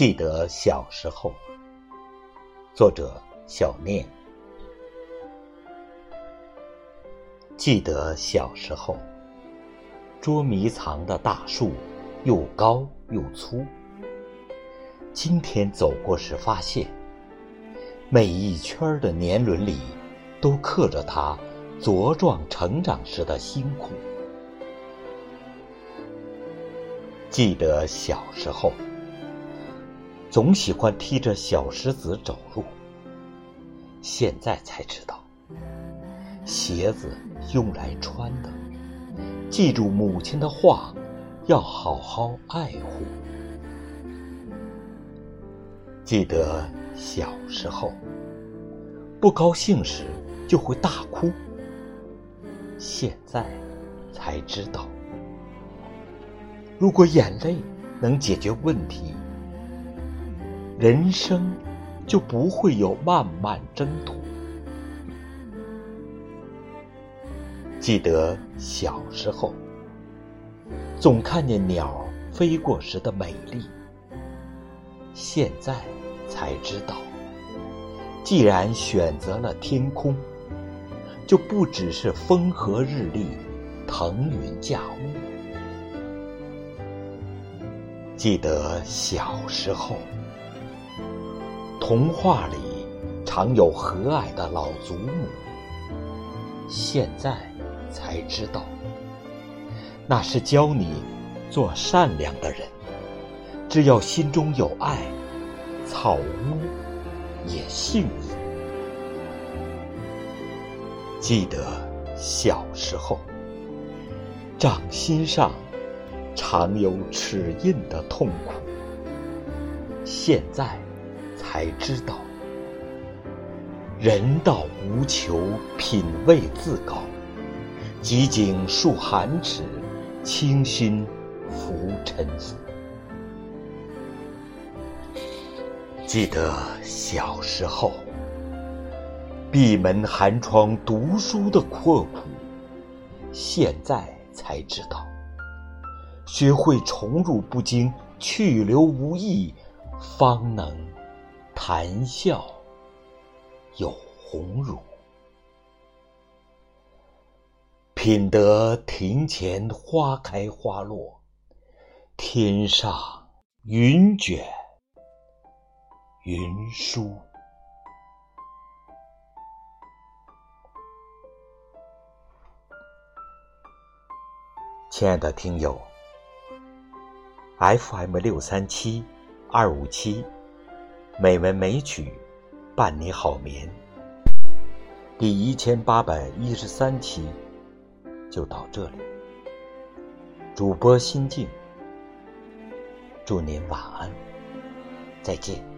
记得小时候，作者小念。记得小时候，捉迷藏的大树又高又粗。今天走过时发现，每一圈的年轮里，都刻着它茁壮成长时的辛苦。记得小时候。总喜欢踢着小石子走路，现在才知道，鞋子用来穿的。记住母亲的话，要好好爱护。记得小时候，不高兴时就会大哭，现在才知道，如果眼泪能解决问题。人生就不会有漫漫征途。记得小时候，总看见鸟飞过时的美丽。现在才知道，既然选择了天空，就不只是风和日丽、腾云驾雾。记得小时候。童话里常有和蔼的老祖母，现在才知道，那是教你做善良的人。只要心中有爱，草屋也幸福。记得小时候，掌心上常有齿印的痛苦，现在。才知道，人道无求，品味自高。几景数寒齿，清心拂尘俗。记得小时候，闭门寒窗读书的阔苦，现在才知道，学会宠辱不惊，去留无意，方能。谈笑有鸿儒，品得庭前花开花落，天上云卷云舒。亲爱的听友，FM 六三七二五七。美文美曲，伴你好眠。第一千八百一十三期就到这里。主播心静，祝您晚安，再见。